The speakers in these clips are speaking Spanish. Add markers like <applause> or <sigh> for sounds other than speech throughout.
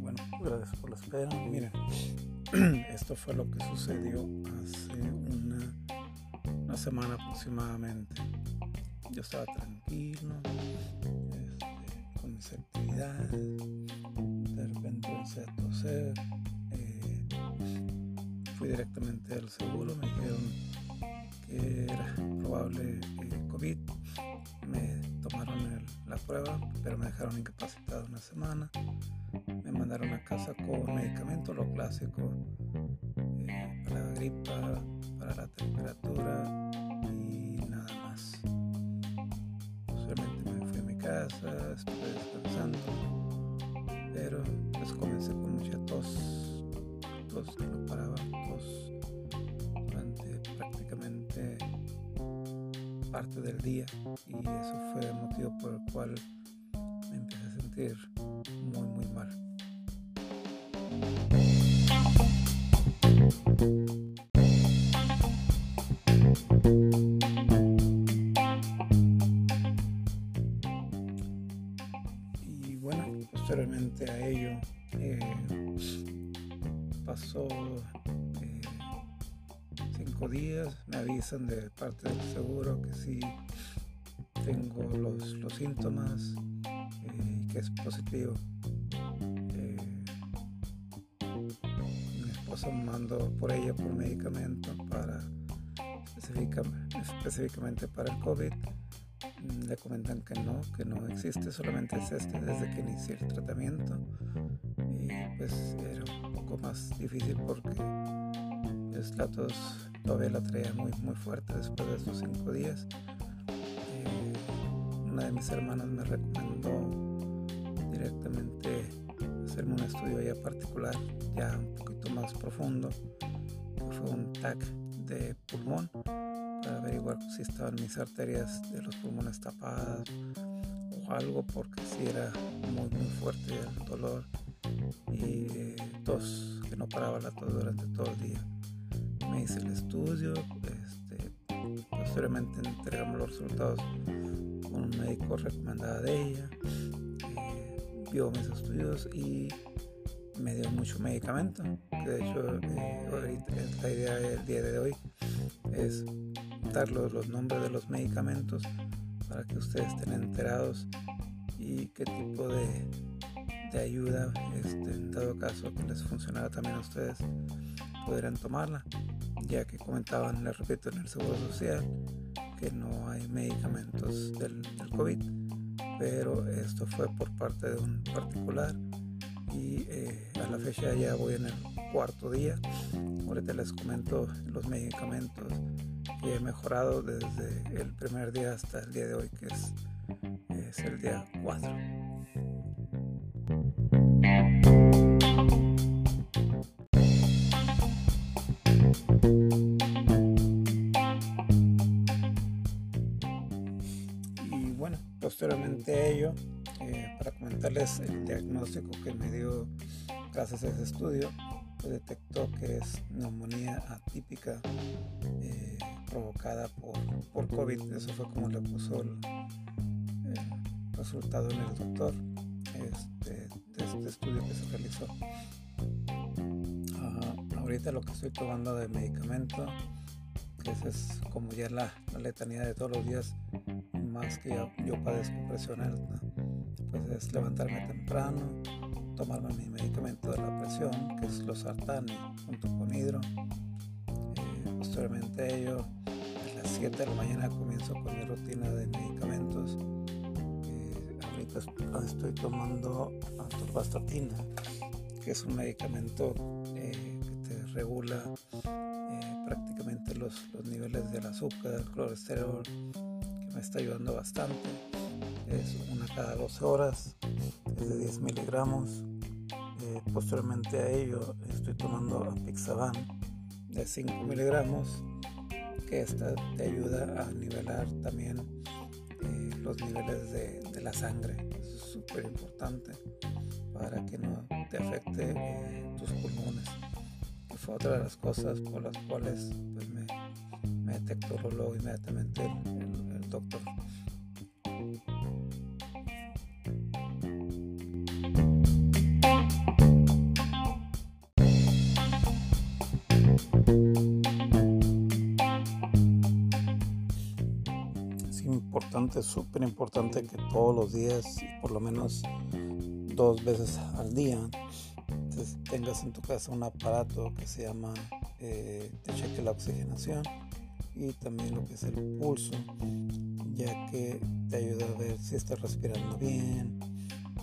Bueno, gracias por la espera. Miren, <clears throat> esto fue lo que sucedió hace una, semana aproximadamente. Yo estaba tranquilo, este, con mis actividades. De repente empecé a toser. eh, fui directamente al seguro, me dijeron que era probable eh, COVID. La prueba, pero me dejaron incapacitado una semana. Me mandaron a casa con medicamentos, lo clásico, eh, para la gripa, para la temperatura y nada más. Posteriormente me fui a mi casa, estuve descansando, pero pues comencé con mucha tos, tos que no paraba, tos parte del día y eso fue el motivo por el cual me empecé a sentir muy muy mal. Y bueno, posteriormente a ello eh, pasó días, me avisan de parte del seguro que sí tengo los, los síntomas eh, y que es positivo. Eh, mi esposa mandó por ella por medicamento para específica- específicamente para el COVID. Le comentan que no, que no existe, solamente es este desde que inicié el tratamiento. Y pues era un poco más difícil porque pues, la todavía la traía muy, muy fuerte después de esos cinco días. Eh, una de mis hermanas me recomendó directamente hacerme un estudio ya particular, ya un poquito más profundo, fue un TAC de pulmón para averiguar si estaban mis arterias de los pulmones tapadas o algo porque si era muy muy fuerte el dolor y eh, tos que no paraba la tos durante todo el día el estudio este, posteriormente entregamos los resultados con un médico recomendada de ella eh, vio mis estudios y me dio mucho medicamento que de hecho eh, la idea del día de hoy es dar los, los nombres de los medicamentos para que ustedes estén enterados y qué tipo de, de ayuda este, en dado caso que les funcionara también a ustedes podrían tomarla ya que comentaban les repito en el seguro social que no hay medicamentos del, COVID pero esto fue por parte de un particular y eh, a la fecha ya voy en el cuarto día. Ahorita les comento los medicamentos que he mejorado desde el primer día hasta el día de hoy que es, es el día 4 posteriormente a ello eh, para comentarles el diagnóstico que me dio gracias a ese estudio pues detectó que es neumonía atípica eh, provocada por, por COVID. Eso fue como le puso el, resultado en el doctor este, de este estudio que se realizó. Ah, ahorita lo que estoy tomando de medicamento, que es como ya la letanía de todos los días, más que yo, yo padezco presión alta, pues es levantarme temprano, tomarme mi medicamento de la presión, que es losartán junto con hidro. Eh, posteriormente a las 7 de la mañana comienzo con mi rutina de medicamentos. Eh, ahorita est- estoy tomando atorvastatina, que es un medicamento eh, que te regula eh, prácticamente los, los niveles del azúcar, del colesterol, está ayudando bastante. Es una cada 12 horas, es de 10 miligramos. Eh, posteriormente a ello estoy tomando apixaban de 5 miligramos, que esta te ayuda a nivelar también eh, los niveles de, la sangre. Es súper importante para que no te afecte eh, tus pulmones. Que fue otra de las cosas por las cuales pues, me, me detectó luego inmediatamente doctor. Es importante, súper importante que todos los días, por lo menos dos veces al día, tengas en tu casa un aparato que se llama eh, te cheque la oxigenación y también lo que es el pulso, ya que te ayuda a ver si estás respirando bien,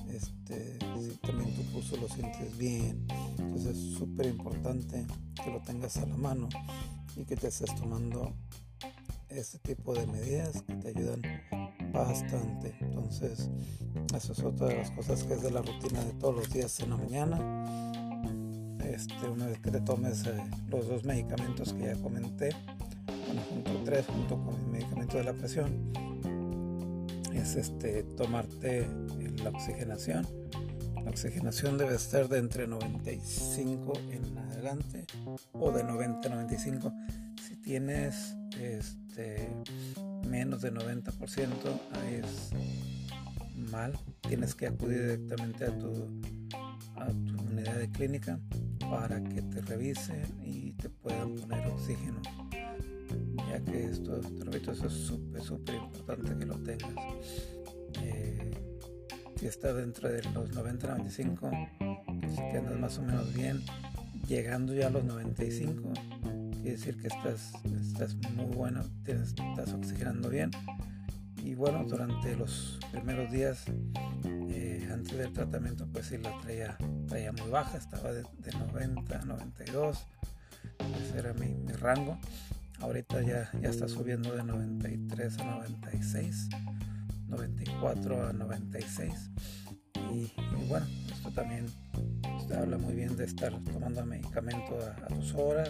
este, si también tu pulso lo sientes bien. Entonces es súper importante que lo tengas a la mano y que te estés tomando este tipo de medidas que te ayudan bastante. Entonces, eso es otra de las cosas que es de la rutina de todos los días en la mañana. Este, una vez que te tomes eh, los dos medicamentos que ya comenté, bueno, junto tres, junto con el medicamento de la presión, es este, tomarte la oxigenación. La oxigenación debe estar de entre 95 en adelante o de 90 a 95. Si tienes este, menos de 90% es mal. Tienes que acudir directamente a tu, a tu unidad de clínica para que te revisen y te puedan poner oxígeno. Que esto, te repito, eso es súper, súper importante que lo tengas. Eh, si está dentro de los 90-95, si andas más o menos bien, llegando ya a los 95, quiere decir que estás, estás muy bueno, estás oxigenando bien. Y bueno, durante los primeros días eh, antes del tratamiento, pues sí la traía, traía muy baja, estaba de, 90 a 92, ese era mi, rango. Ahorita ya, ya está subiendo de 93 a 96, 94 a 96. Y, bueno, esto también habla muy bien de estar tomando medicamento a, tus horas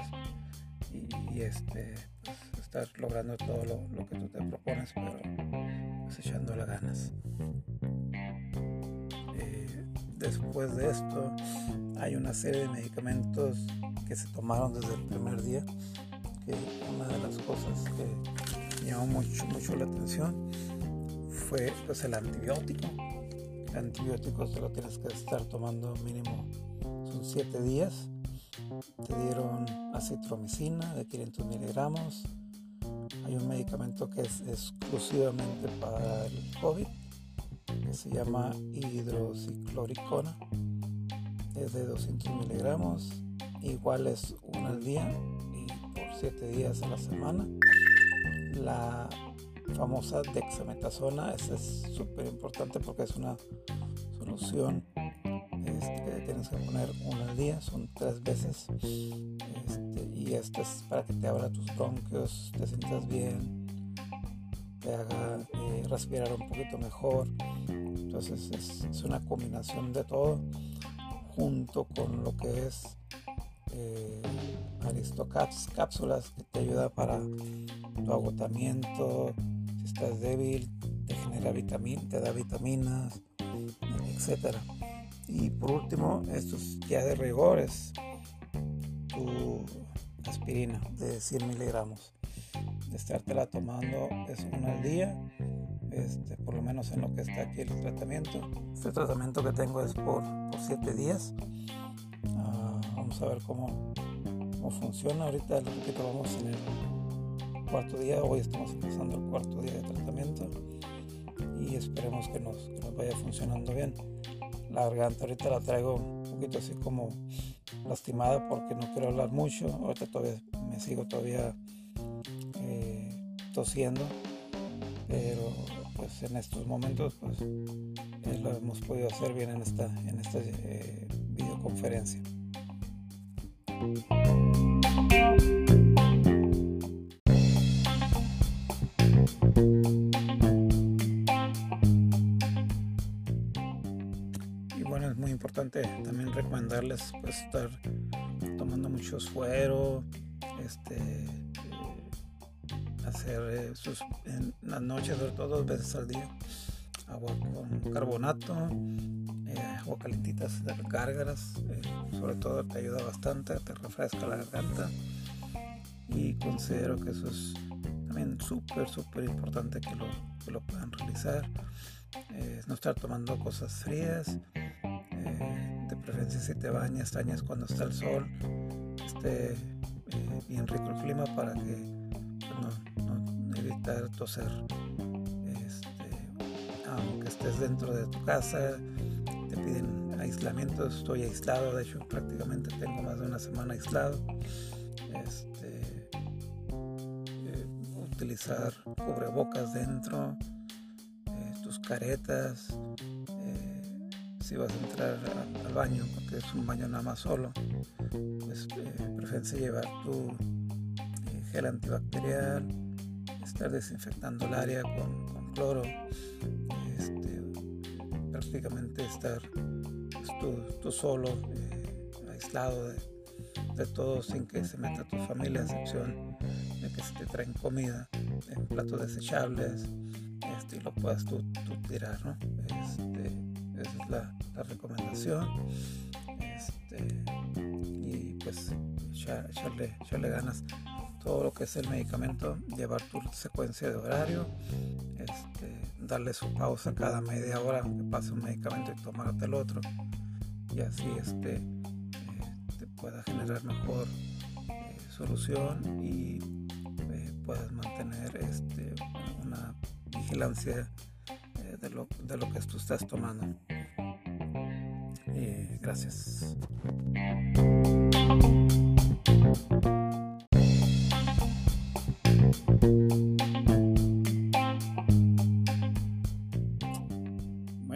y, este, pues, estar logrando todo lo, que tú te propones, pero pues las ganas. Eh, después de esto, hay una serie de medicamentos que se tomaron desde el primer día, una de las cosas que llamó mucho, mucho la atención fue pues, el antibiótico. El antibiótico se lo tienes que estar tomando mínimo son 7 días. Te dieron acitromicina de 500 miligramos. Hay un medicamento que es exclusivamente para el COVID, que se llama hidrocicloricona. Es de 200 miligramos. Igual es uno al día 7 días a la semana. La famosa dexametasona, esa es súper importante porque es una solución este, que tienes que poner una al día, son tres veces. Este, y esto es para que te abra tus bronquios, te sientas bien, te haga eh, respirar un poquito mejor. Entonces es, una combinación de todo junto con lo que es eh, Aristocaps, cápsulas que te ayuda para tu agotamiento, si estás débil, te genera vitamina, te da vitaminas, etcétera. Y por último, estos ya de rigores, tu aspirina de 100 miligramos. De estártela tomando es una al día, este, por lo menos en lo que está aquí el tratamiento. Este tratamiento que tengo es por 7 días. A ver cómo, cómo funciona. Ahorita, repito, vamos en el cuarto día. Hoy estamos empezando el cuarto día de tratamiento y esperemos que nos, que nos vaya funcionando bien la garganta ahorita la traigo un poquito así como lastimada porque no quiero hablar mucho. Ahorita todavía me sigo todavía eh, tosiendo, pero pues en estos momentos pues eh, lo hemos podido hacer bien en esta, en esta eh, videoconferencia. También recomendarles pues, estar tomando mucho suero, este, eh, hacer eh, sus, en las noches, sobre todo dos veces al día, agua con carbonato, eh, agua calentita de recárgalas, sobre todo te ayuda bastante, te refresca la garganta y considero que eso es también súper, súper importante que lo, que lo puedan realizar. no estar tomando cosas frías, preferencia si te bañas, tañas cuando está el sol, esté eh, bien rico el clima para que pues, no, evitar toser aunque estés dentro de tu casa, piden aislamiento, estoy aislado, de hecho prácticamente tengo más de una semana aislado. Este, eh, utilizar cubrebocas dentro, eh, tus caretas, eh, si vas a entrar al baño, porque es un baño nada más solo, pues preferencia llevar tu gel antibacterial, estar desinfectando el área con, cloro, prácticamente estar pues, tú, solo, aislado de, todo sin que se meta tu familia, a excepción de que se te traen comida en platos desechables este, y lo puedas tú, tirar, ¿no? Este, esa es la, recomendación. Este, y pues echarle, echarle ganas todo lo que es el medicamento, llevar tu secuencia de horario, este, darle su pausa cada media hora que pase un medicamento y tomarte el otro. Y así este, pueda generar mejor eh, solución y eh, puedas mantener este, una vigilancia eh, de, lo, de, lo, que tú estás tomando. gracias.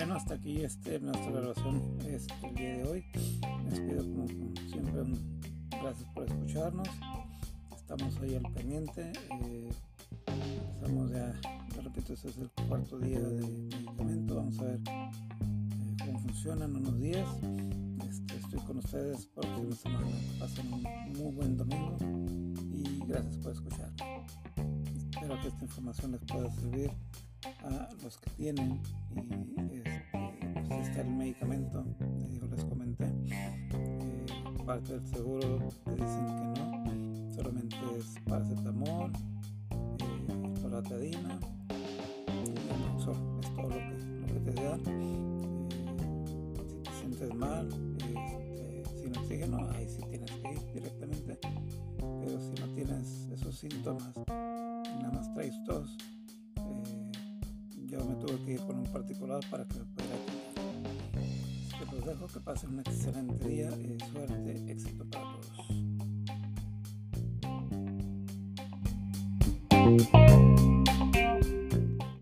Bueno, hasta aquí este, nuestra grabación este, el día de hoy. Les pido como siempre gracias por escucharnos. Estamos ahí al pendiente. Eh, estamos ya, repito, este es el cuarto día de medicamento. Vamos a ver eh, cómo funciona en unos días. Este, estoy con ustedes próxima semana. Pasen un muy buen domingo y gracias por escuchar. Espero que esta información les pueda servir a los que tienen y este, pues está el medicamento, les comenté, eh, parte del seguro te dicen que no, solamente es paracetamol, eh, loratadina y es todo lo que, lo que te dan. Eh, si te sientes mal, este, sin oxígeno, ahí sí tienes que ir directamente, pero si no tienes esos síntomas, nada más traes tos, yo me tuve que ir con un particular para que me pudiera atender. Te los dejo, que pasen un excelente día y suerte, éxito para todos.